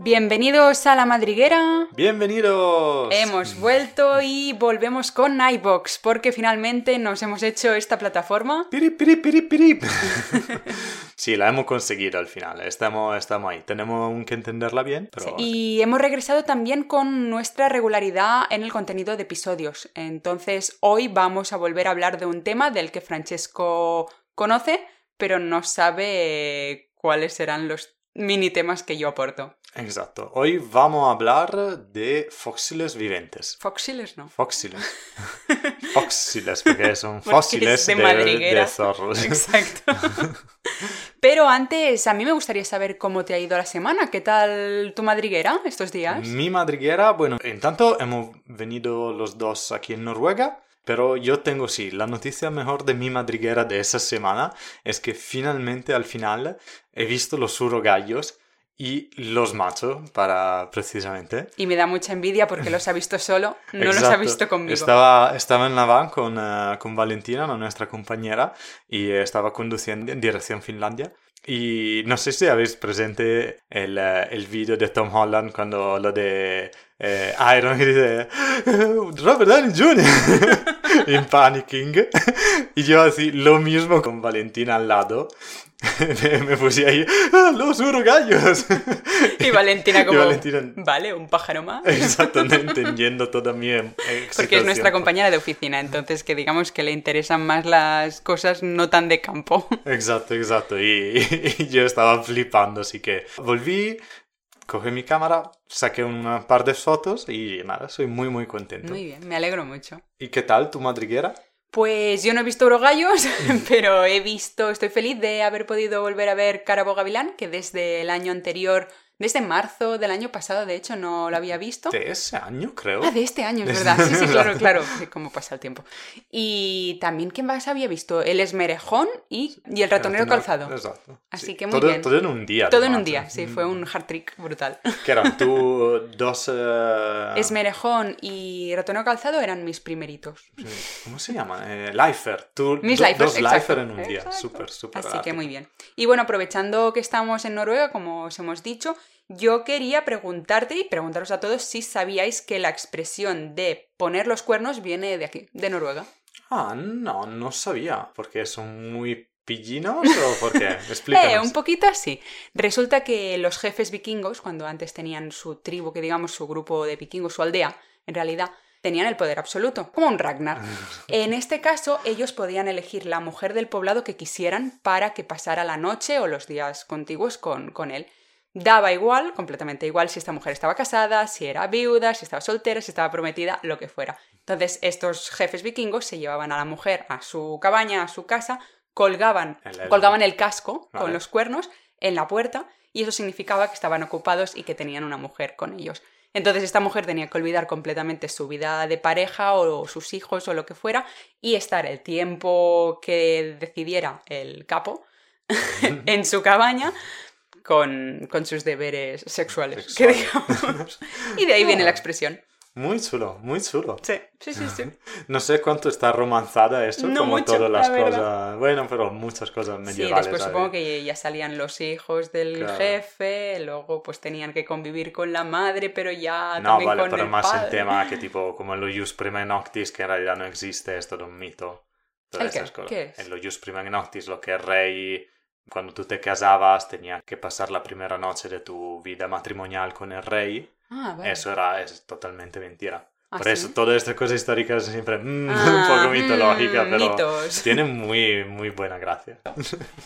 Bienvenidos a la madriguera. Bienvenidos. Hemos vuelto y volvemos con iBox porque finalmente nos hemos hecho esta plataforma. Pirip, pirip, pirip, pirip. sí, la hemos conseguido al final. Estamos, estamos ahí. Tenemos que entenderla bien. Pero... Y hemos regresado también con nuestra regularidad en el contenido de episodios. Entonces hoy vamos a volver a hablar de un tema del que Francesco conoce, pero no sabe cuáles serán los mini temas que yo aporto. Exacto. Hoy vamos a hablar de fósiles viventes. Fósiles, ¿no? Fósiles. fósiles, porque son Porque fósiles es de de, de zorros. Exacto. Pero antes, a mí me gustaría saber cómo te ha ido la semana. ¿Qué tal tu madriguera estos días? Mi madriguera, bueno, en tanto hemos venido los dos aquí en Noruega, pero yo tengo sí, la noticia mejor de mi madriguera de esa semana es que finalmente al final he visto los urogallos y los machos para precisamente. Y me da mucha envidia porque los ha visto solo, no los ha visto conmigo. Estaba, estaba en la van con, eh, con Valentina, nuestra compañera, y estaba conduciendo en dirección Finlandia. Y no sé si habéis presente el, eh, el vídeo de Tom Holland cuando lo de eh, Iron y dice Robert Downey Jr. en Panicking. Y yo así, lo mismo con Valentina al lado. me, puse ahí, "Ah, los urogallos. Y Valentina Y como, Valentina- vale, un pájaro más. Exacto, no entendiendo toda mi eh, Porque es nuestra compañera de oficina, entonces que digamos que le interesan más las cosas no tan de campo. Exacto, exacto. Y, y yo estaba flipando, así que volví, cogí mi cámara, saqué un par de fotos y nada, soy muy, muy contento. Muy bien, me alegro mucho. ¿Y qué tal tu madriguera? Pues yo no he visto Urogallos, pero he visto, estoy feliz de haber podido volver a ver Carabo Gavilán, que desde el año anterior, desde marzo del año pasado, de hecho, no lo había visto. De ese año, creo. Ah, de este año, es verdad. Sí, sí, claro, claro. Cómo pasa el tiempo. Y también, ¿qué más había visto? El esmerejón y, y el ratonero calzado. Exacto. Así Sí, que muy todo, bien. Todo en un día. Todo en un día, ¿eh? sí, fue un hard trick brutal. ¿Qué eran? ¿Tú dos... eh, Esmerejón y ratonero calzado eran mis primeritos. ¿Cómo se llaman? Eh, Lifer. Tú, Mis do- lifers, dos exacto. Lifer en un día. Súper, súper. Así que muy bien. Y bueno, aprovechando que estamos en Noruega, como os hemos dicho, yo quería preguntarte y preguntaros a todos si sabíais que la expresión de poner los cuernos viene de aquí, de Noruega. Ah, no, no sabía. ¿Porque son muy pillinos o por qué? Explícanos. Eh, un poquito así. Resulta que los jefes vikingos, cuando antes tenían su tribu, que digamos su grupo de vikingos, su aldea, en realidad tenían el poder absoluto, como un Ragnar. En este caso, ellos podían elegir la mujer del poblado que quisieran para que pasara la noche o los días contiguos con, con él. Daba igual, completamente igual, si esta mujer estaba casada, si era viuda, si estaba soltera, si estaba prometida, lo que fuera. Entonces, estos jefes vikingos se llevaban a la mujer a su cabaña, a su casa, colgaban, El- colgaban el casco con los cuernos en la puerta y eso significaba que estaban ocupados y que tenían una mujer con ellos. Entonces esta mujer tenía que olvidar completamente su vida de pareja o sus hijos o lo que fuera y estar el tiempo que decidiera el capo en su cabaña con, con sus deberes sexuales, que digamos. Y de ahí viene la expresión. Muy chulo, muy chulo. Sí, sí, sí, sí. No sé cuánto está romanzada eso, No como mucho, todas las la cosas. Bueno, pero muchas cosas Sí, medievales. después ¿sabes? supongo que ya salían los hijos del Claro. jefe, luego pues tenían que convivir con la madre, pero ya No, también vale, con pero el más el padre. tema que tipo, como en lo Jus Prima Noctis, que en realidad no existe, es todo un mito. Todas ¿El qué? cosas. ¿Qué es? En lo Jus Prima Noctis, lo que el rey, cuando tú te casabas, tenía que pasar la primera noche de tu vida matrimonial con el rey. Ah, vale. Eso era es totalmente mentira. ¿Ah, Por sí? eso todas estas cosas históricas siempre mm, Ah, un poco mitológicas, mm, pero mitos. tienen muy, muy buena gracia.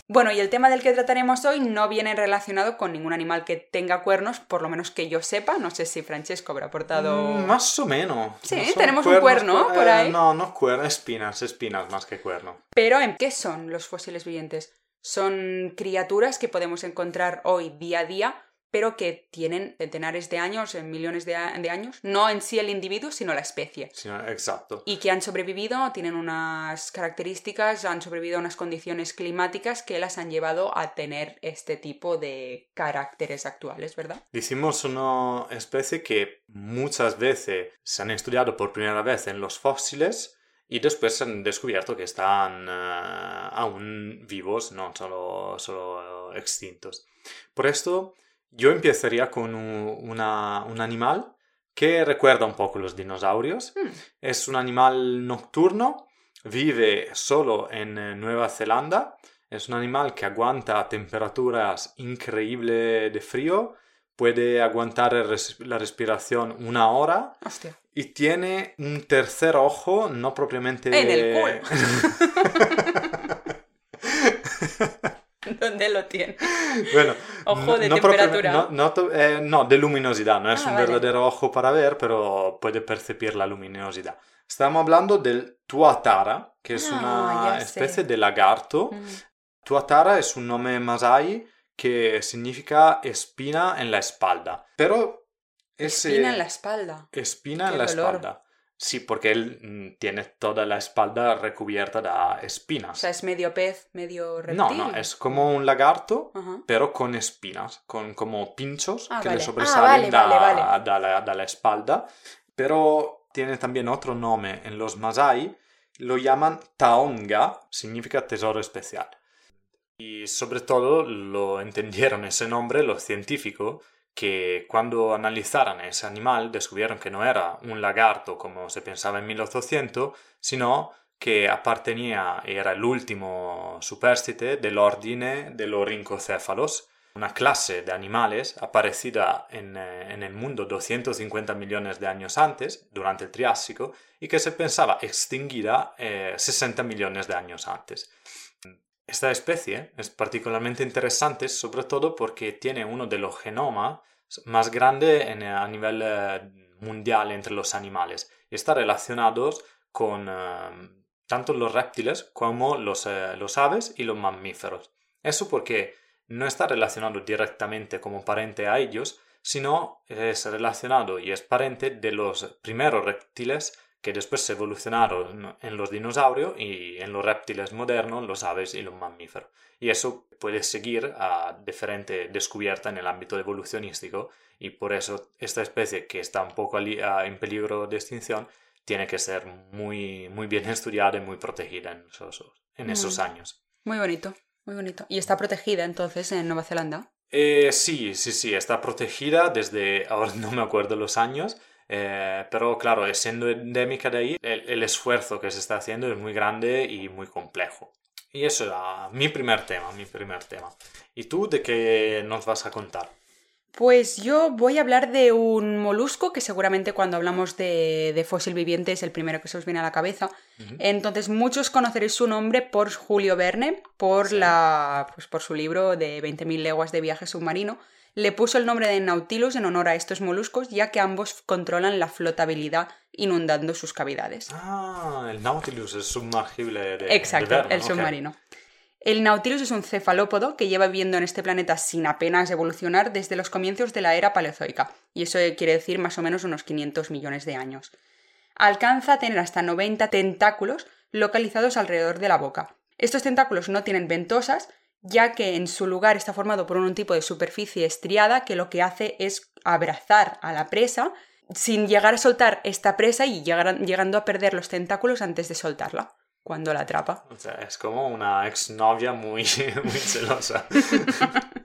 Bueno, y el tema del que trataremos hoy no viene relacionado con ningún animal que tenga cuernos, por lo menos que yo sepa. No sé si Francesco habrá aportado... Mm, Más o menos. Sí, No tenemos un cuerno cuer- por eh, ahí. no, no cuerno, espinas, espinas más que cuerno. Pero ¿en qué son los fósiles vivientes? Son criaturas que podemos encontrar hoy día a día, pero que tienen centenares de años, en millones de, años, no en sí el individuo, sino la especie. Sí, exacto. Y que han sobrevivido, tienen unas características, han sobrevivido a unas condiciones climáticas que las han llevado a tener este tipo de caracteres actuales, ¿verdad? Decimos una especie que muchas veces se han estudiado por primera vez en los fósiles y después han descubierto que están eh, aún vivos, no solo, solo extintos. Por esto Yo empezaría con un, una- un animal que recuerda un poco los dinosaurios. Hmm. Es un animal nocturno, vive solo en eh, Nueva Zelanda. Es un animal que aguanta temperaturas increíbles de frío, puede aguantar res- la respiración una hora Hostia. y tiene un tercer ojo, no propiamente... En el culo. ¿Dónde lo tiene? Bueno, Ojo de propia- temperatura. no, no eh, no, de luminosidad, no es Ah, un vale. verdadero ojo para ver, pero puede percibir la luminosidad. Estamos hablando del tuatara, que es Ah, una ya sé. especie de lagarto. Mm. Tuatara es un nombre masai que significa espina en la espalda. Pero ese... Espina en la espalda. espina Qué en la dolor. espalda. Sí, porque él mm, tiene toda la espalda recubierta de espinas. O sea, es medio pez, medio reptil. no, no, es como un lagarto, Ajá. pero con espinas, con como pinchos Ah, que vale. le Ah, sobresalen vale, da- vale, vale. da la, da la espalda. Pero tiene también otro nombre en los Masai, lo llaman Taonga, significa tesoro especial. Y sobre todo lo entendieron ese nombre los científicos que cuando analizaron ese animal descubrieron que no era un lagarto como se pensaba en 1800, sino que appartenía, era el último superstite dell'ordine de los rincocéfalos, una clase de animales aparecida en, eh, en el mundo 250 millones de años antes, durante el Triásico, y que se pensaba extinguida eh, 60 millones de años antes. Esta especie es particularmente interesante sobre todo porque tiene uno de los genomas más grandes en- a nivel eh, mundial entre los animales está relacionado con eh, tanto los reptiles como los, eh, los aves y los mamíferos. Eso porque no está relacionado directamente como parente a ellos, sino es relacionado y es parente de los primeros reptiles que después se evolucionaron en los dinosaurios y en los reptiles modernos, los aves y los mamíferos. Y eso puede seguir a diferente descubierta en el ámbito evolucionístico y por eso esta especie que está un poco ali- a- en peligro de extinción tiene que ser muy, muy bien estudiada y muy protegida en esos, en esos Mm. años. Muy bonito, muy bonito. Y está protegida entonces en Nueva Zelanda. Eh, sí, sí, sí, está protegida desde, ahora no me acuerdo los años, eh, pero claro, siendo endémica de ahí, el, el esfuerzo que se está haciendo es muy grande y muy complejo. Y eso era mi primer tema, mi primer tema. ¿Y tú de qué nos vas a contar? Pues yo voy a hablar de un molusco que seguramente cuando hablamos de, de fósil viviente es el primero que se os viene a la cabeza. Ujú. Entonces muchos conoceréis su nombre por Julio Verne, por, Sí. la, pues por su libro de 20.000 leguas de viaje submarino. Le puso el nombre de Nautilus en honor a estos moluscos, ya que ambos controlan la flotabilidad inundando sus cavidades. Ah, el Nautilus es sumergible de, de Exacto, el submarino. El Nautilus es un cefalópodo que lleva viviendo en este planeta sin apenas evolucionar desde los comienzos de la era paleozoica, y eso quiere decir más o menos unos 500 millones de años. Alcanza a tener hasta 90 tentáculos localizados alrededor de la boca. Estos tentáculos no tienen ventosas, ya que en su lugar está formado por un tipo de superficie estriada que lo que hace es abrazar a la presa sin llegar a soltar esta presa y llegar- llegando a perder los tentáculos antes de soltarla, cuando la atrapa. O sea, es como una exnovia muy, muy celosa.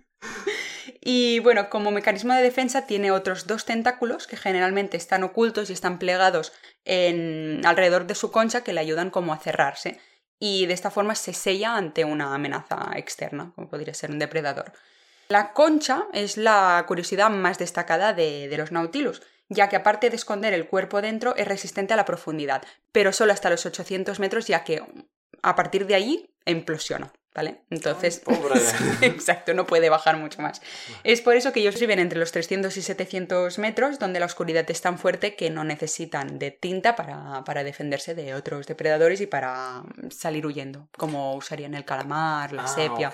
Y bueno, como mecanismo de defensa tiene otros dos tentáculos que generalmente están ocultos y están plegados en... alrededor de su concha que le ayudan como a cerrarse. Y de esta forma se sella ante una amenaza externa, como podría ser un depredador. La concha es la curiosidad más destacada de, de los Nautilus, ya que aparte de esconder el cuerpo dentro es resistente a la profundidad, pero solo hasta los 800 metros, ya que a partir de allí implosiona, ¿vale? Entonces, Ay, pobre. exacto, no puede bajar mucho más. Es por eso que ellos viven entre los 300 y 700 metros, donde la oscuridad es tan fuerte que no necesitan de tinta para, para defenderse de otros depredadores y para salir huyendo, como usarían el calamar, la Ah, sepia.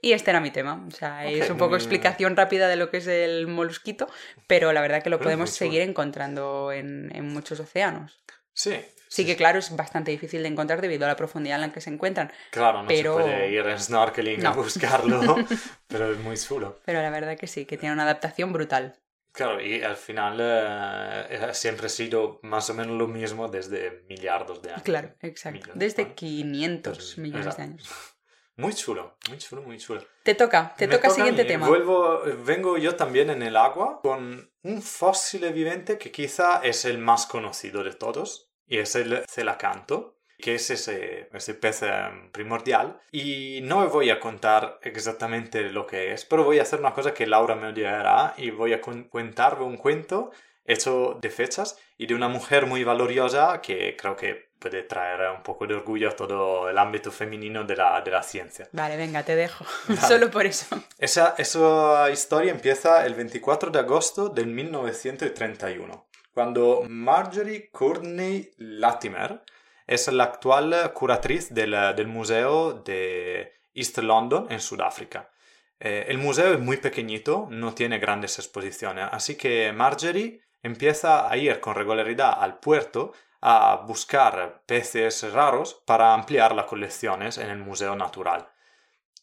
Y este era mi tema. O sea, es un poco explicación rápida de lo que es el molusquito, pero la verdad que lo podemos chulo. seguir encontrando en, en muchos océanos. Sí. Sí que claro, es bastante difícil de encontrar debido a la profundidad en la que se encuentran, Claro, no pero- se puede ir en snorkeling a No. buscarlo, pero es muy chulo. pero la verdad que sí, que tiene una adaptación brutal. Claro, y al final eh, ha siempre sido más o menos lo mismo desde millardos de años. Claro, exacto. Millones, Desde ¿no? 500 Entonces, millones de años. Muy chulo, muy chulo, muy chulo. Te toca, te Me toca, a siguiente tema. Vuelvo, vengo yo también en el agua con un fósil viviente que quizá es el más conocido de todos y es el celacanto, que es ese, ese pez eh, primordial. Y no voy a contar exactamente lo que es, pero voy a hacer una cosa que Laura me odiará y voy a con- contar un cuento hecho de fechas y de una mujer muy valoriosa que creo que puede traer un poco de orgullo a todo el ámbito femenino de la, de la ciencia. Vale, venga, te dejo. Vale. Solo por eso. Esa, esa historia empieza el 24 de agosto del 1931, cuando Marjorie Courtney Latimer es la actual curatriz del, del museo de East London en Sudáfrica. Eh, el museo es muy pequeñito, no tiene grandes exposiciones, así que Marjorie empieza a ir con regularidad al puerto a buscar peces raros para ampliar las colecciones en el Museo Natural.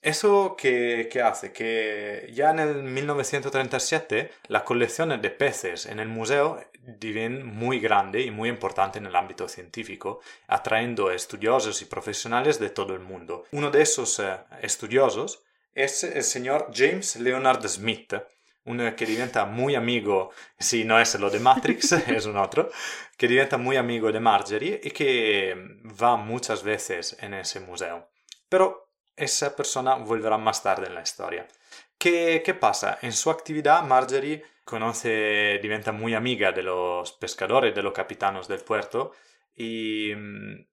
Eso que, que hace que ya en el 1937 las colecciones de peces en el museo dividen muy grande y muy importante en el ámbito científico, atrayendo estudiosos y profesionales de todo el mundo. Uno de esos eh, estudiosos es el señor James Leonard Smith, uno que diventa muy amigo, si no es lo de Matrix, es un otro, que diventa muy amigo de Marjorie y que va muchas veces en ese museo. Pero esa persona volverá más tarde en la historia. ¿Qué, qué pasa? En su actividad, Marjorie conoce, diventa muy amiga de los pescadores, de los capitanos del puerto y mm,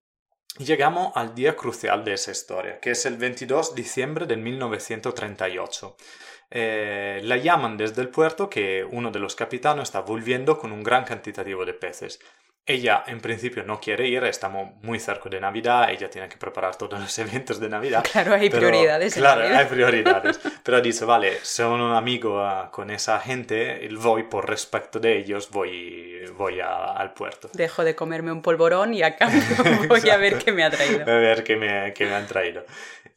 llegamos al día crucial de esa historia, que es el 22 de diciembre del 1938. Eh, la llaman desde el puerto que uno de los capitanos está volviendo con un gran cantitativo de peces. Ella en principio no quiere ir, estamos muy cerca de Navidad, ella tiene que preparar todos los eventos de Navidad. Claro, hay Pero, prioridades. Claro, hay prioridades. Pero dice, vale, soy un amigo ah, con esa gente, voy por respecto de ellos, voy, voy a- al puerto. Dejo de comerme un polvorón y a cambio voy a ver qué me ha traído. A ver qué me, qué me han traído.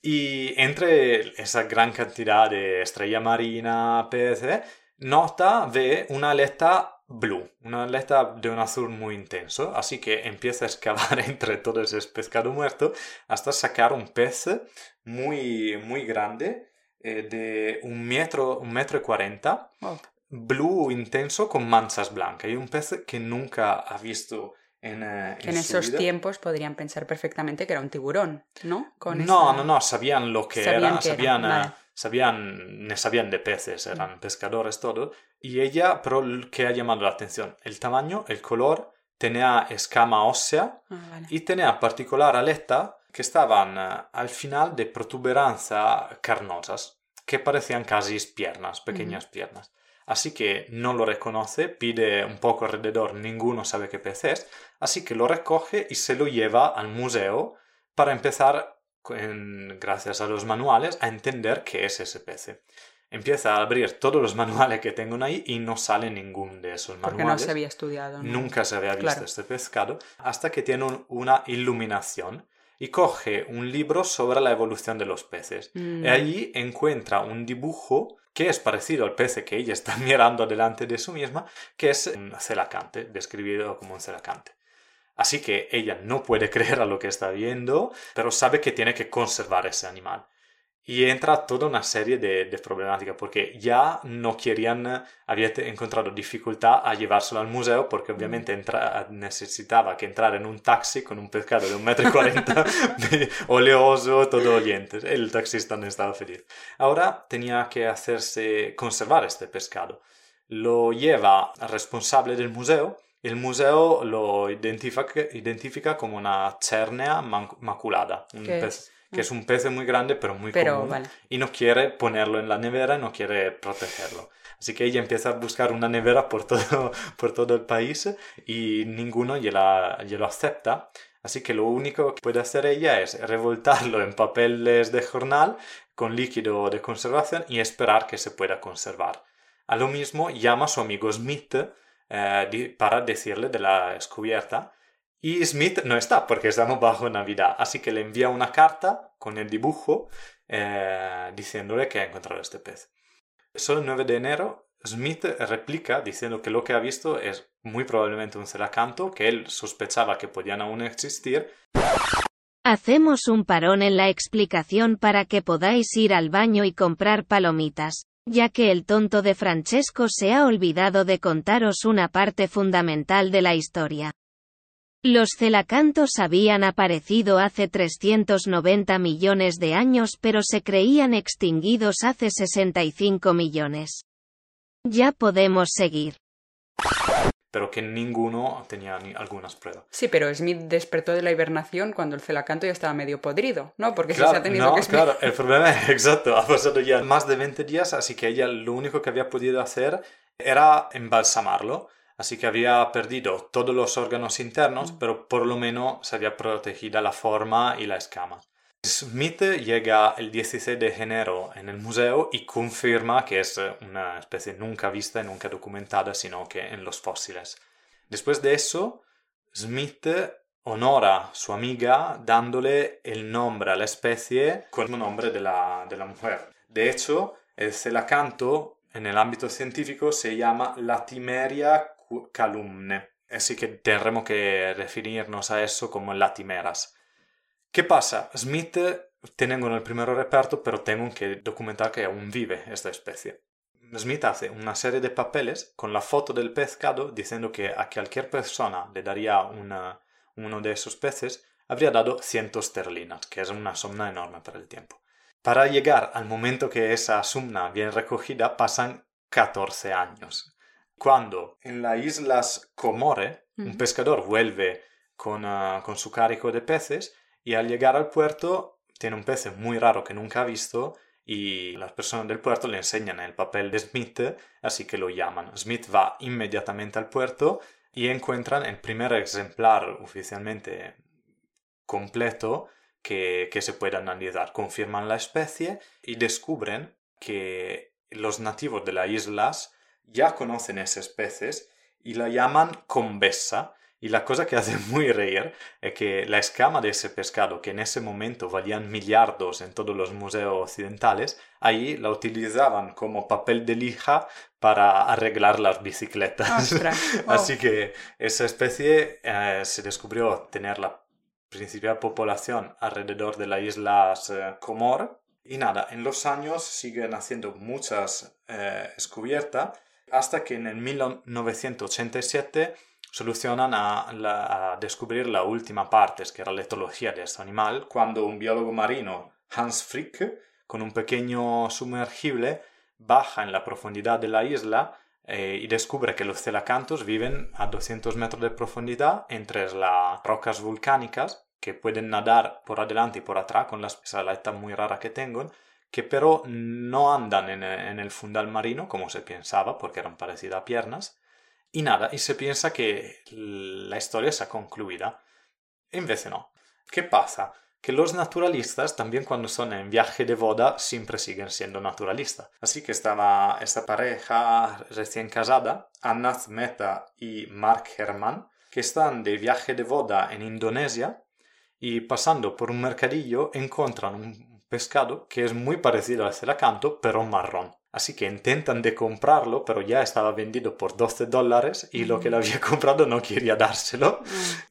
Y entre esa gran cantidad de estrella marina, peces, nota, ve una aleta blue, una aleta de un azul muy intenso, así que empieza a excavar entre todo ese pescado muerto hasta sacar un pez muy, muy grande, eh, de un metro, un metro y cuarenta, Wow. blue intenso con manchas blancas, y un pez que nunca ha visto en, eh, en su esos vida. tiempos podrían pensar perfectamente que era un tiburón, ¿no? Con No, esa- no, no, sabían lo que Sabían era, que sabían, eh, vale. Sabían, sabían de peces, eran pescadores todo. Y ella, pero que ha llamado la atención, el tamaño, el color, tenía escama ósea Ah, vale. y tenía particular aleta que estaban eh, al final de protuberancias carnosas, que parecían casi piernas, pequeñas piernas. Así que no lo reconoce, pide un poco alrededor, ninguno sabe qué pez es, así que lo recoge y se lo lleva al museo para empezar, en- gracias a los manuales, a entender qué es ese pez. Empieza a abrir todos los manuales que tengo ahí y no sale ningún de esos Porque no manuales. se había estudiado. ¿no? Nunca se había visto Claro. este pescado hasta que tiene un- una iluminación y coge un libro sobre la evolución de los peces. Mm. Y allí encuentra un dibujo que es parecido al pez que ella está mirando delante de sí misma, que es un celacante, describido como un celacante. Así que ella no puede creer a lo que está viendo, pero sabe que tiene que conservar ese animal. Y entra toda una serie de, de problemáticas, porque ya no querían, había encontrado dificultad a llevárselo al museo, porque obviamente entra- necesitaba que entrar en un taxi con un pescado de un metro y cuarenta, oleoso, todo oliente. El taxista no estaba feliz. Ahora tenía que hacerse conservar este pescado. Lo lleva al responsable del museo. El museo lo identifica, identifica como una cernea maculada, un ¿Qué pez- que es un pez muy grande pero muy Pero, común vale. y no quiere ponerlo en la nevera, no quiere protegerlo. Así que ella empieza a buscar una nevera por todo, por todo el país y ninguno ya la- ya lo acepta. Así que lo único que puede hacer ella es revoltarlo en papeles de jornal con líquido de conservación y esperar que se pueda conservar. A lo mismo llama a su amigo Smith eh, para decirle de la descubierta y Smith no está porque estamos bajo Navidad, así que le envía una carta con el dibujo eh, diciéndole que ha encontrado este pez. Solo el 9 de enero, Smith replica diciendo que lo que ha visto es muy probablemente un celacanto, que él sospechaba que podían aún existir. Hacemos un parón en la explicación para que podáis ir al baño y comprar palomitas, ya que el tonto de Francesco se ha olvidado de contaros una parte fundamental de la historia. Los celacantos habían aparecido hace 390 millones de años pero se creían extinguidos hace 65 millones. Ya podemos seguir. Pero que ninguno tenía ni algunas pruebas. Sí, pero Smith despertó de la hibernación cuando el celacanto ya estaba medio podrido, ¿no? Porque Claro, se ha tenido no, que claro, el problema es exacto, ha pasado ya más de 20 días, así que ella lo único que había podido hacer era embalsamarlo, así que había perdido todos los órganos internos, pero por lo menos se había protegida la forma y la escama. Smith llega el 16 de enero en el museo y confirma que es una especie nunca vista y nunca documentada, sino que en los fósiles. Después de eso, Smith honora su amiga dándole el nombre a la especie con el nombre de la, de la mujer. De hecho, el celacanto en el ámbito científico se llama Latimeria calumne, así que tendremos que referirnos a eso como latimeras. ¿Qué pasa? Smith tengo en el primer reparto, pero tengo que documentar que aún vive esta especie. Smith hace una serie de papeles con la foto del pescado diciendo que a cualquier persona le daría una- uno de esos peces, habría dado 100 esterlinas, que es una suma enorme para el tiempo. Para llegar al momento que esa suma viene recogida pasan 14 años. Cuando en las islas Comore un pescador vuelve con, ah, con su cargo de peces y al llegar al puerto tiene un pez muy raro que nunca ha visto y las personas del puerto le enseñan el papel de Smith, así que lo llaman. Smith va inmediatamente al puerto y encuentran el primer ejemplar oficialmente completo que, que se puede analizar. Confirman la especie y descubren que los nativos de las islas ya conocen esas especies y la llaman convesa. Y la cosa que hace muy reír es que la escama de ese pescado, que en ese momento valían millardos en todos los museos occidentales, ahí la utilizaban como papel de lija para arreglar las bicicletas. Wow. Así que esa especie eh, se descubrió tener la principal población alrededor de las islas eh, Comor. Y nada, en los años siguen haciendo muchas eh, descubiertas hasta que en el 1987 solucionan a, descubrir la última parte, que era la etología de este animal, cuando un biólogo marino, Hans Frick, con un pequeño sumergible, baja en la profundidad de la isla eh, y descubre que los celacantos viven a 200 metros de profundidad entre las rocas volcánicas que pueden nadar por adelante y por atrás con la esa aleta muy rara que tengan, que pero no andan en el fundal marino como se pensaba porque eran parecidas a piernas. Y nada, y se piensa que la historia está concluida. En vez de no. ¿Qué pasa? Que los naturalistas, también cuando son en viaje de boda, siempre siguen siendo naturalistas. Así que estaba esta pareja recién casada, Anna Meta y Mark Herman, que están de viaje de boda en Indonesia y pasando por un mercadillo encuentran un pescado que es muy parecido al celacanto, pero marrón. Así que intentan de comprarlo, pero ya estaba vendido por 12 dólares y lo que le había comprado no quería dárselo.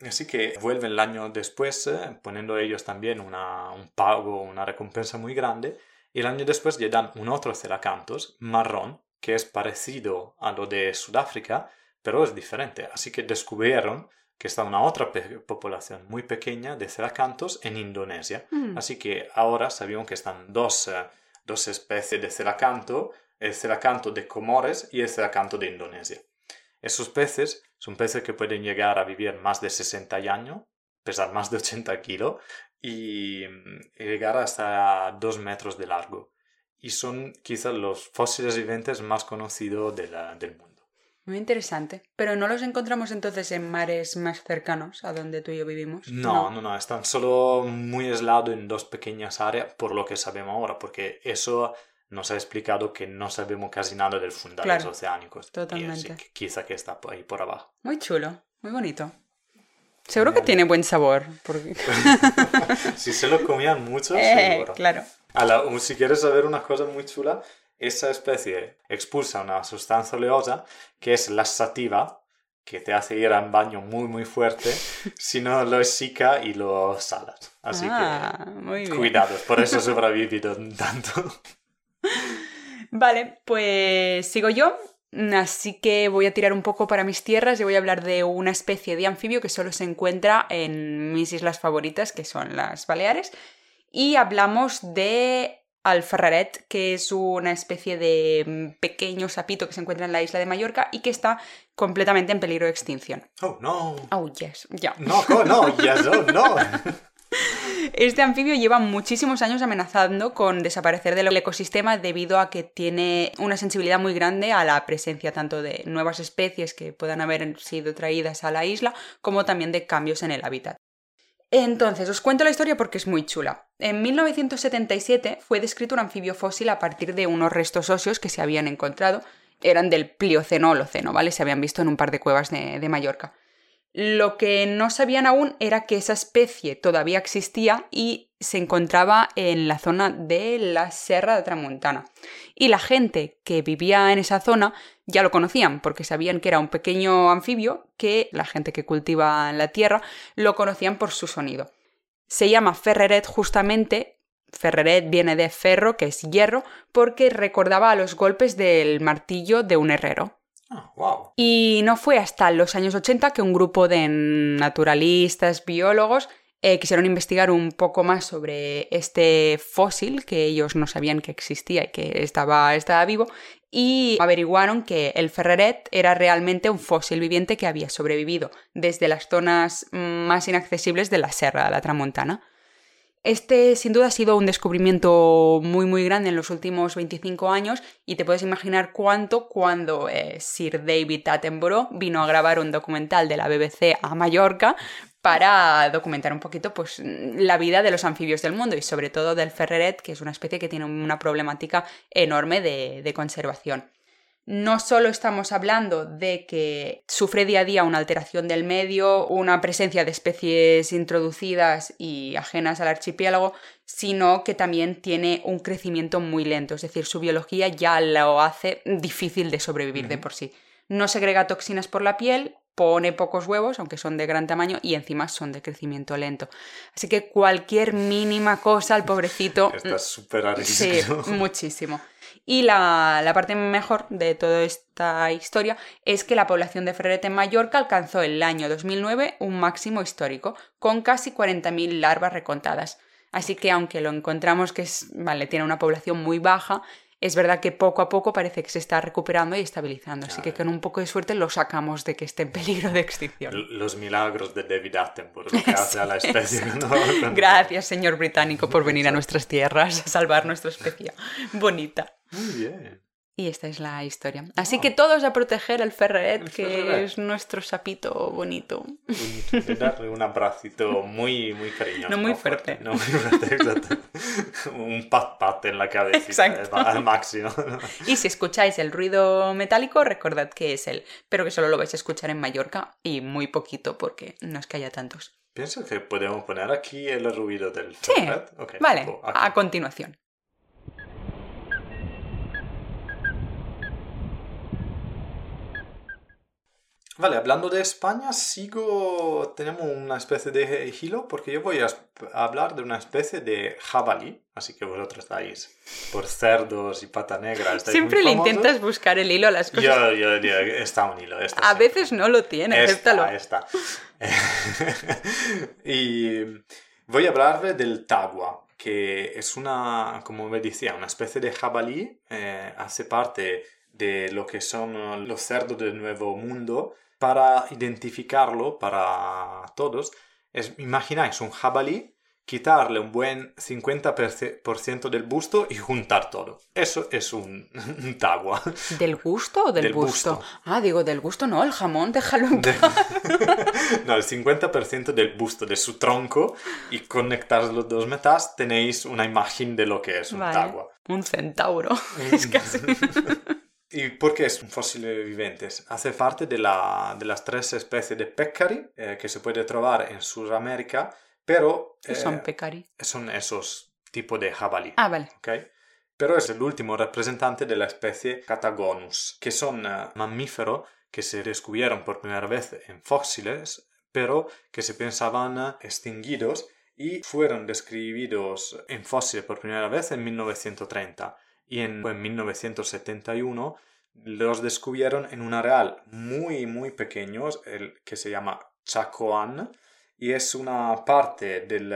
Mm. Así que vuelven el año después, eh, poniendo ellos también una- un pago, una recompensa muy grande. Y el año después le dan un otro celacantos, marrón, que es parecido a lo de Sudáfrica, pero es diferente. Así que descubrieron que está una otra población muy pequeña de celacantos en Indonesia. Mm. Así que ahora sabemos que están dos, eh, dos especies de celacanto, el celacanto de Comores y el celacanto de Indonesia. Esos peces son peces que pueden llegar a vivir más de 60 años, pesar más de 80 kilos y llegar hasta 2 metros de largo. Y son quizás los fósiles vivientes más conocidos de del mundo. Muy interesante. Pero no los encontramos entonces en mares más cercanos a donde tú y yo vivimos. No, no, no, están solo muy aislados en dos pequeñas áreas, por lo que sabemos ahora, porque eso nos ha explicado que no sabemos casi nada del fundales Claro, oceánicos. Y totalmente. así que quizá que está ahí por abajo. Muy chulo, muy bonito. Seguro que tiene buen sabor. Porque... si se lo comían mucho, Eh, seguro. claro. Si quieres saber una cosa muy chula, esa especie expulsa una sustancia oleosa que es la sativa, que te hace ir al baño muy muy fuerte si no lo seca y lo salas. Así Ah, que muy bien. cuidado, por eso sobrevivido tanto. Vale, pues sigo yo. Así que voy a tirar un poco para mis tierras y voy a hablar de una especie de anfibio que solo se encuentra en mis islas favoritas, que son las Baleares. Y hablamos de alfarraret, que es una especie de mm, pequeño sapito que se encuentra en la isla de Mallorca y que está completamente en peligro de extinción. Oh, no. Oh, yes, ya. No, no, yes, oh, no. Este anfibio lleva muchísimos años amenazando con desaparecer del ecosistema debido a que tiene una sensibilidad muy grande a la presencia tanto de nuevas especies que puedan haber sido traídas a la isla como también de cambios en el hábitat. Entonces, os cuento la historia porque es muy chula. En 1977 fue descrito un anfibio fósil a partir de unos restos óseos que se habían encontrado. Eran del Plioceno Holoceno, ¿vale? Se habían visto en un par de cuevas de, de Mallorca. Lo que no sabían aún era que esa especie todavía existía y se encontraba en la zona de la Serra de Tramuntana. Y la gente que vivía en esa zona ya lo conocían, porque sabían que era un pequeño anfibio que la gente que cultiva la tierra lo conocían por su sonido. Se llama ferreret justamente, ferreret viene de ferro, que es hierro, porque recordaba a los golpes del martillo de un herrero. Ah, wow. Y no fue hasta los años 80 que un grupo de naturalistas, biólogos, eh, quisieron investigar un poco más sobre este fósil que ellos no sabían que existía y que estaba, estaba vivo y averiguaron que el ferreret era realmente un fósil viviente que había sobrevivido desde las zonas más inaccesibles de la Serra de la Tramontana. Este sin duda ha sido un descubrimiento muy muy grande en los últimos 25 años y te puedes imaginar cuánto cuando eh, Sir David Attenborough vino a grabar un documental de la BBC a Mallorca para documentar un poquito pues, la vida de los anfibios del mundo y sobre todo del ferreret, que es una especie que tiene una problemática enorme de, de conservación no solo estamos hablando de que sufre día a día una alteración del medio, una presencia de especies introducidas y ajenas al archipiélago, sino que también tiene un crecimiento muy lento, es decir, su biología ya lo hace difícil de sobrevivir de por sí. No segrega toxinas por la piel, pone pocos huevos, aunque son de gran tamaño, y encima son de crecimiento lento. Así que cualquier mínima cosa al pobrecito... Está súper a Sí, muchísimo. Y la, la parte mejor de toda esta historia es que la población de ferret en Mallorca alcanzó el año 2009 un máximo histórico, con casi 40.000 larvas recontadas. Así que aunque lo encontramos que es, vale, tiene una población muy baja, es verdad que poco a poco parece que se está recuperando y estabilizando. Así que con un poco de suerte lo sacamos de que esté en peligro de extinción. Los milagros de David Attenborough, que hace a la especie. ¿no? Gracias, señor británico, por venir a nuestras tierras a salvar nuestra especie bonita. Muy bien. Y esta es la historia. Así que todos a proteger al ferret, El que ferret. es nuestro sapito bonito. Darle un abracito muy, muy cariñoso. No muy fuerte. No muy fuerte, exacto. Un pat pat en la cabeza. Exacto. Al máximo. Y si escucháis el ruido metálico, recordad que es él. Pero que solo lo vais a escuchar en Mallorca y muy poquito porque no es que haya tantos. Pienso que podemos poner aquí el ruido del Sí, ferret. Ok, vale, tipo aquí. a continuación. Vale, hablando de España, sigo, tenemos una especie de hilo porque yo voy a hablar de una especie de jabalí, así que vosotros estáis por cerdos y pata negra. Siempre le famosos. intentas buscar el hilo a las cosas. Yo, yo, yo, está un hilo. está a siempre. veces no lo tiene, acéptalo. Está, está. y voy a hablar del tagua, que es una, como me decía, una especie de jabalí, eh, hace parte de lo que son los cerdos del Nuevo Mundo. Para identificarlo para todos, es, imagináis un jabalí, quitarle un buen 50% del busto y juntar todo. Eso es un, un tagua. ¿Del gusto o del, Del busto? busto. Ah, digo, del gusto no, el jamón, déjalo en De- no, el 50% del busto de su tronco y conectar los dos metas tenéis una imagen de lo que es un Vale. tagua. Un centauro. es casi. ¿Y por qué es un fósil viviente? Hace parte de, la, de las tres especies de peccari eh, que se puede trovar en Sudamérica, pero ¿Qué eh, son pecari? son esos tipos de jabalí. Ah, vale. ¿ok? Pero es el último representante de la especie Catagonus, que son eh, mamíferos que se descubrieron por primera vez en fósiles, pero que se pensaban extinguidos y fueron describidos en fósiles por primera vez en 1930 y en, en 1971 los descubrieron en un areal muy muy pequeño el que se llama Chacoan y es una parte del,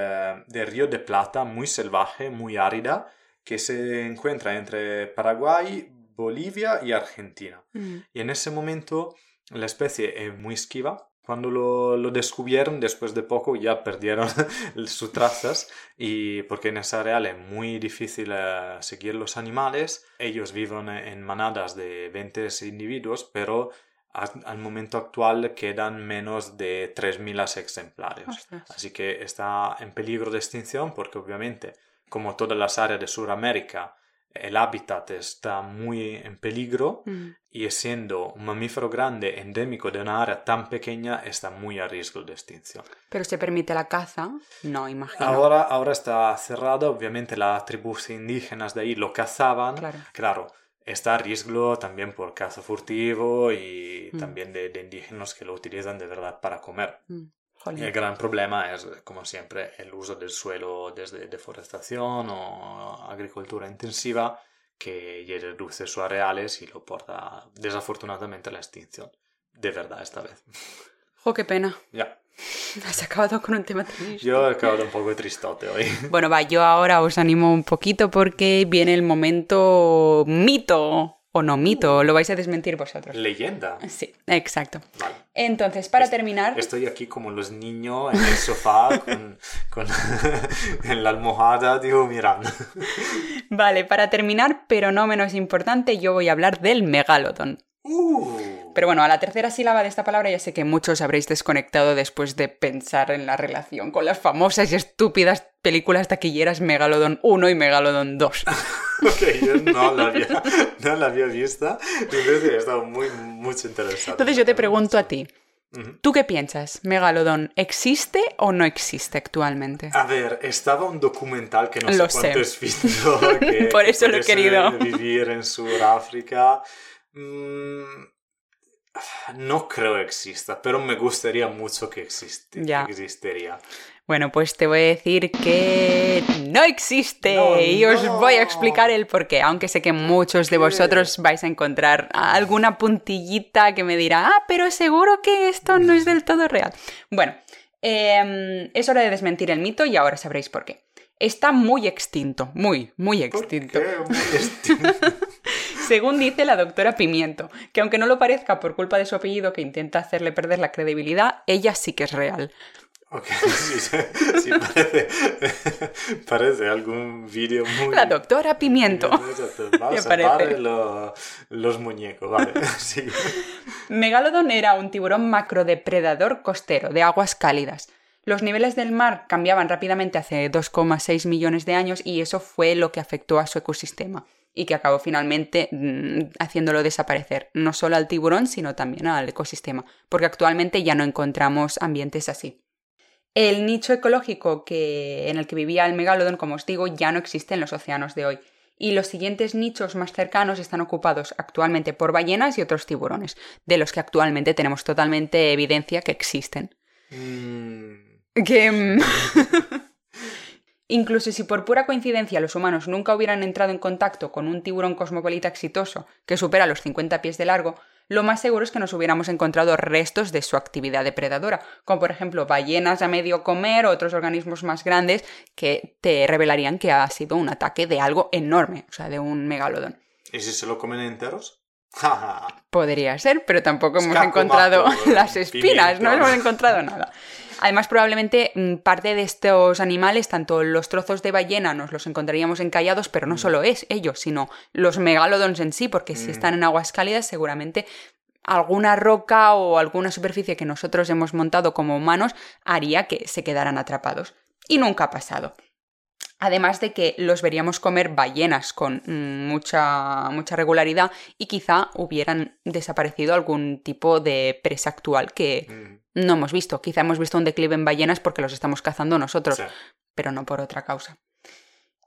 del río de Plata muy salvaje, muy árida, que se encuentra entre Paraguay, Bolivia y Argentina. Mm. Y en ese momento la especie es muy esquiva. Cuando lo, lo descubrieron, después de poco ya perdieron sus trazas y porque en esa área es muy difícil eh, seguir los animales. Ellos viven en manadas de 20 individuos, pero al momento actual quedan menos de 3.000 ejemplares. Ostras. Así que está en peligro de extinción porque obviamente, como todas las áreas de Sudamérica, el hábitat está muy en peligro Mm. y siendo un mamífero grande endémico de una área tan pequeña está muy a riesgo de extinción. Pero se permite la caza, no imagino. Ahora, ahora está cerrado, obviamente las tribus indígenas de ahí lo cazaban, Claro. claro, está a riesgo también por caza furtivo y Mm. también de, de indígenas que lo utilizan de verdad para comer. Mm, jolín. El gran problema es, como siempre, el uso del suelo desde deforestación o agricultura intensiva que reduce sus areales y lo porta desafortunadamente a la extinción. De verdad, esta vez. Jo, qué pena. ya, Has acabado con un tema triste. yo he acabado un poco tristote hoy. Bueno, va, yo ahora os animo un poquito porque viene el momento mito. O no mito, lo vais a desmentir vosotros. Leyenda. Sí, exacto. Vale. Entonces, para terminar, Estoy aquí como los niños en el sofá con, con en la almohada, digo, mirando. vale, para terminar, pero no menos importante, yo voy a hablar del megalodón. Uh, Pero bueno, a la tercera sílaba de esta palabra ya sé que muchos habréis desconectado después de pensar en la relación con las famosas y estúpidas películas taquilleras Megalodon 1 y Megalodon 2. ok, yo no la había, no la había vista y en vez de estaba muy, mucho interesado. Entonces yo te pregunto a ti. ¿tú qué piensas? ¿Megalodon existe o no existe actualmente? A ver, estaba un documental que no Lo sé sé. cuánto has visto. que- Por que eso lo he querido. Vivir en Sudáfrica. Mm, no creo exista, pero me gustaría mucho que, existe, Ya. que existiría. Bueno, pues te voy a decir que no existe No, y os no. voy a explicar el por qué, aunque sé que muchos de vosotros vais a encontrar alguna puntillita que me dirá, ah, pero seguro que esto no es del todo real. Bueno, em, es hora de desmentir el mito y ahora sabréis por qué. Está muy extinto, muy, muy ¿Por extinto. qué? Muy distinto. Según dice la doctora Pimiento, que aunque no lo parezca por culpa de su apellido que intenta hacerle perder la credibilidad, ella sí que es real. Ok, sí, parece, parece algún vídeo muy... La doctora Pimiento. Vamos a lo- los muñecos, vale. Sí. Megalodon era un tiburón macrodepredador costero de aguas cálidas. Los niveles del mar cambiaban rápidamente hace 2,6 millones de años y eso fue lo que afectó a su ecosistema y que acabó finalmente mm, haciéndolo desaparecer, no solo al tiburón, sino también al ecosistema, porque actualmente ya no encontramos ambientes así. El nicho ecológico que, en el que vivía el megalodon, como os digo, ya no existe en los océanos de hoy. Y los siguientes nichos más cercanos están ocupados actualmente por ballenas y otros tiburones, de los que actualmente tenemos totalmente evidencia que existen. Mm, Que... Incluso si por pura coincidencia los humanos nunca hubieran entrado en contacto con un tiburón cosmopolita exitoso que supera los 50 pies de largo, lo más seguro es que nos hubiéramos encontrado restos de su actividad depredadora, como por ejemplo ballenas a medio comer o otros organismos más grandes que te revelarían que ha sido un ataque de algo enorme, o sea, de un megalodón. ¿Y si se lo comen enteros? Podría ser, pero tampoco hemos Escapo encontrado mato, las espinas, pimiento. no hemos encontrado nada. Además, probablemente mm, parte de estos animales, tanto los trozos de ballena nos los encontraríamos encallados, pero no solo es ellos, sino los megalodons en sí, porque si Mm. están en aguas cálidas, seguramente alguna roca o alguna superficie que nosotros hemos montado como humanos haría que se quedaran atrapados. Y nunca ha pasado. Además de que los veríamos comer ballenas con mm, mucha, mucha regularidad y quizá hubieran desaparecido algún tipo de presa actual que no hemos visto. Quizá hemos visto un declive en ballenas porque los estamos cazando nosotros, sí. pero no por otra causa.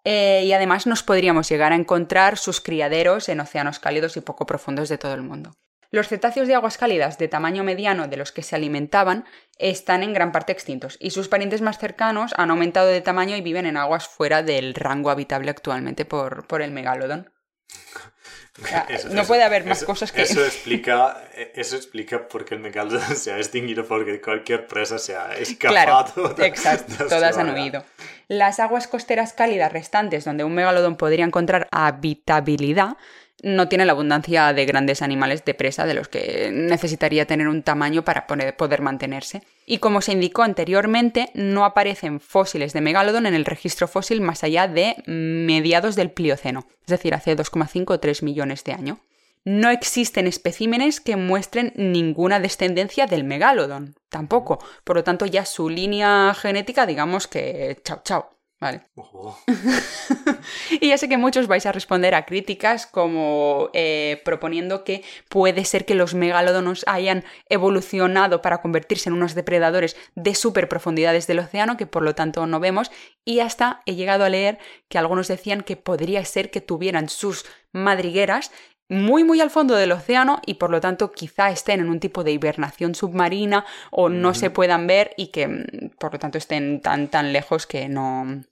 Eh, y además nos podríamos llegar a encontrar sus criaderos en océanos cálidos y poco profundos de todo el mundo. Los cetáceos de aguas cálidas de tamaño mediano de los que se alimentaban están en gran parte extintos y sus parientes más cercanos han aumentado de tamaño y viven en aguas fuera del rango habitable actualmente por, por el megalodón. Eso- no eso- puede haber más eso- cosas que... Eso explica, eso explica por qué el megalodón se ha extinguido, porque cualquier presa se ha Claro, escapado. de- exacto, de todas han huido. Las aguas costeras cálidas restantes donde un megalodón podría encontrar habitabilidad no tienen la abundancia de grandes animales de presa de los que necesitaría tener un tamaño para poder mantenerse. Y como se indicó anteriormente, no aparecen fósiles de megalodón en el registro fósil más allá de mediados del Plioceno, es decir, hace 2,5 o 3 millones de años. No existen especímenes que muestren ninguna descendencia del megalodón, tampoco. Por lo tanto, ya su línea genética, digamos que chao chao, ¿vale? Oh, Y ya sé que muchos vais a responder a críticas como eh, proponiendo que puede ser que los megalodonos hayan evolucionado para convertirse en unos depredadores de super profundidades del océano que por lo tanto no vemos. Y hasta he llegado a leer que algunos decían que podría ser que tuvieran sus madrigueras muy muy al fondo del océano y por lo tanto quizá estén en un tipo de hibernación submarina o no se puedan ver y que mm, por lo tanto estén tan tan lejos que no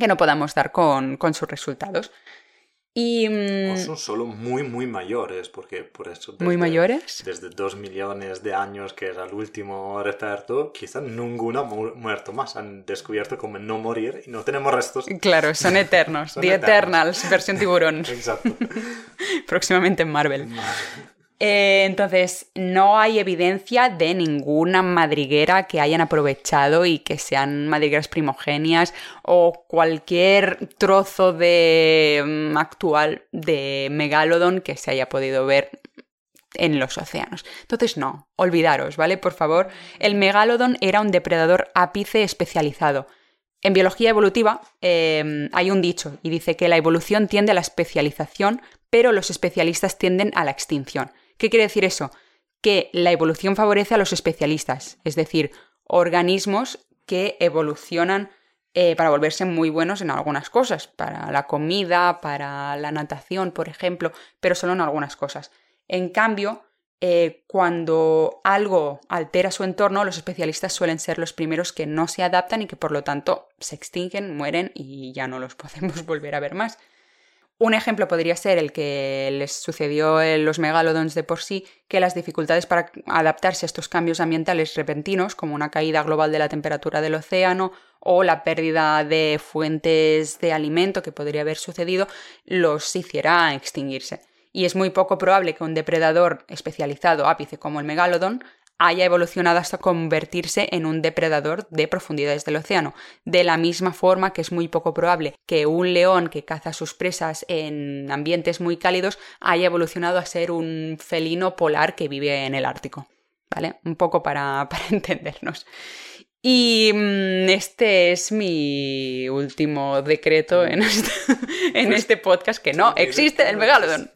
que no podamos dar con, con sus resultados. Y... mm, o son solo muy, muy mayores, porque por eso... ¿Muy mayores? Desde dos millones de años, que era el último reperto, quizá ninguno ha mu- muerto más. Han descubierto cómo no morir y no tenemos restos. Claro, son eternos. Son The eternos. Eternals, versión tiburón. Exacto. próximamente en Marvel. Eh, entonces, no hay evidencia de ninguna madriguera que hayan aprovechado y que sean madrigueras primogenias o cualquier trozo de mm, actual de megalodon que se haya podido ver en los océanos. Entonces, no, olvidaros, ¿vale? Por favor, el megalodon era un depredador ápice especializado. En biología evolutiva eh, hay un dicho y dice que la evolución tiende a la especialización, pero los especialistas tienden a la extinción. ¿Qué quiere decir eso? Que la evolución favorece a los especialistas, es decir, organismos que evolucionan eh, para volverse muy buenos en algunas cosas, para la comida, para la natación, por ejemplo, pero solo en algunas cosas. En cambio, eh, cuando algo altera su entorno, los especialistas suelen ser los primeros que no se adaptan y que por lo tanto se extinguen, mueren y ya no los podemos volver a ver más. Un ejemplo podría ser el que les sucedió en los megalodons de por sí, que las dificultades para adaptarse a estos cambios ambientales repentinos, como una caída global de la temperatura del océano o la pérdida de fuentes de alimento que podría haber sucedido, los hiciera extinguirse. Y es muy poco probable que un depredador especializado ápice como el megalodon haya evolucionado hasta convertirse en un depredador de profundidades del océano. De la misma forma que es muy poco probable que un león que caza sus presas en ambientes muy cálidos haya evolucionado a ser un felino polar que vive en el Ártico. ¿Vale? Un poco para, para entendernos. Y mm, este es mi último decreto en este, en este podcast, que no, existe el megalodon.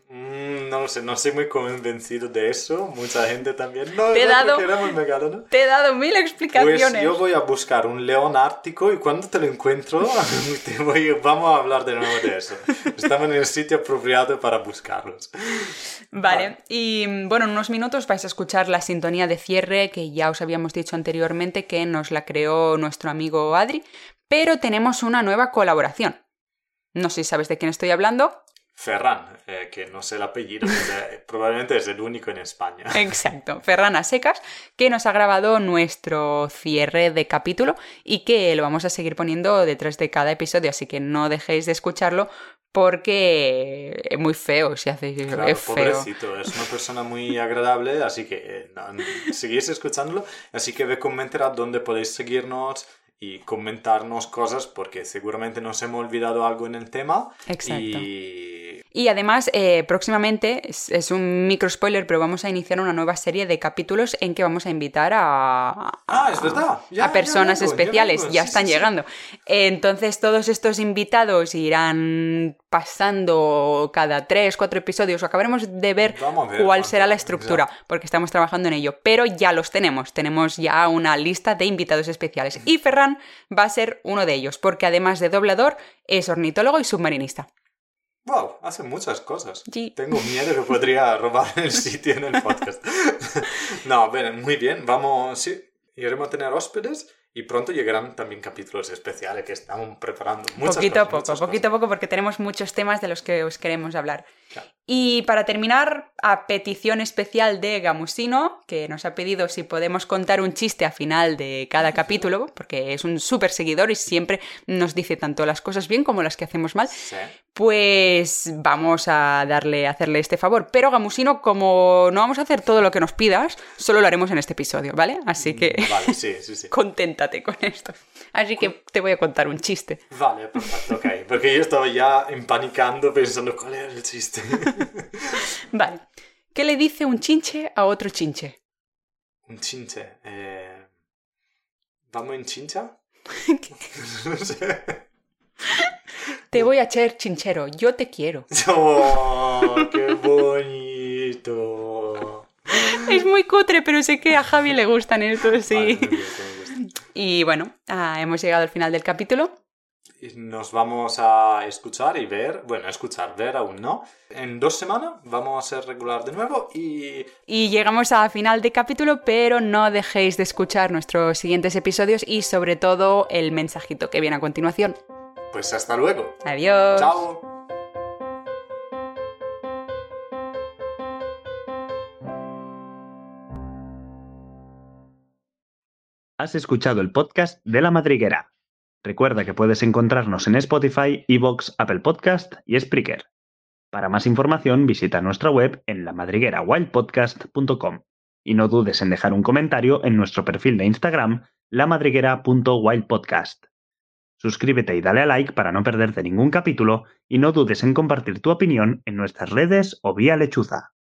No lo sé, no soy muy convencido de eso. Mucha gente también. No, Te he no dado- megalodon. Te he dado mil explicaciones. Pues yo voy a buscar un león ártico y cuando te lo encuentro, te voy- vamos a hablar de nuevo de eso. Estamos en el sitio apropiado para buscarlos. Vale, y mm, bueno, en unos minutos vais a escuchar la sintonía de cierre que ya os habíamos dicho anteriormente que nos la creó nuestro amigo Adri, pero tenemos una nueva colaboración. No sé si sabes de quién estoy hablando. Ferran, eh, que no sé el apellido, pero, eh, probablemente es el único en España. Exacto, Ferran a Secas, que nos ha grabado nuestro cierre de capítulo y que lo vamos a seguir poniendo detrás de cada episodio, así que no dejéis de escucharlo porque es muy feo si hacéis Claro, es feo. pobrecito, es una persona muy agradable, así que eh, no, seguís escuchándolo, así que ve comentar dónde podéis seguirnos y comentarnos cosas porque seguramente nos hemos olvidado algo en el tema Exacto. y Y además, eh, próximamente, es, es un micro spoiler, pero vamos a iniciar una nueva serie de capítulos en que vamos a invitar a, Ah, es verdad. Ya- a personas ya vengo, ya especiales, ya, están sí, sí. llegando. Entonces, todos estos invitados irán pasando cada tres, cuatro episodios, acabaremos de ver, cuál será la estructura, porque estamos trabajando en ello, pero ya los tenemos, tenemos ya una lista de invitados especiales. Y Ferran va a ser uno de ellos, porque además de doblador, es ornitólogo y submarinista. Wow, hace muchas cosas. Sí. Tengo miedo que podría robar el sitio en el podcast. no, bueno, muy bien. Vamos, sí, iremos a tener hóspedes y pronto llegarán también capítulos especiales que estamos preparando. Muchas poquito a cosas, poco, muchas poquito a poco, porque tenemos muchos temas de los que os queremos hablar. Claro. Y para terminar, a petición especial de Gamusino, que nos ha pedido si podemos contar un chiste a final de cada capítulo, porque es un súper seguidor y siempre nos dice tanto las cosas bien como las que hacemos mal, Sí. pues vamos a darle, a hacerle este favor. Pero Gamusino, como no vamos a hacer todo lo que nos pidas, solo lo haremos en este episodio, ¿vale? Así que Vale, sí, sí, sí. conténtate con esto. Así que te voy a contar un chiste. Vale, perfecto, ok. Porque yo estaba ya empanicando pensando cuál era el chiste. Vale. ¿Qué le dice un chinche a otro chinche? Un chinche. Eh... ¿Vamos en chincha? no sé. Te voy a echar chinchero, yo te quiero. ¡Oh, qué bonito! Es muy cutre, pero sé que a Javi le gustan estos, Vale, sí. Y bueno, ah, hemos llegado al final del capítulo. Nos vamos a escuchar y ver, bueno, escuchar, ver aún no. En dos semanas vamos a ser regular de nuevo y Y llegamos al final de capítulo, pero no dejéis de escuchar nuestros siguientes episodios y sobre todo el mensajito que viene a continuación. pues hasta luego. Adiós. Chao. Has escuchado el podcast de La Madriguera. Recuerda que puedes encontrarnos en Spotify, Evox, Apple Podcast y Spreaker. Para más información visita nuestra web en lamadriguerawildpodcast.com y no dudes en dejar un comentario en nuestro perfil de Instagram lamadriguera.wildpodcast. Suscríbete y dale a like para no perderte ningún capítulo y no dudes en compartir tu opinión en nuestras redes o vía lechuza.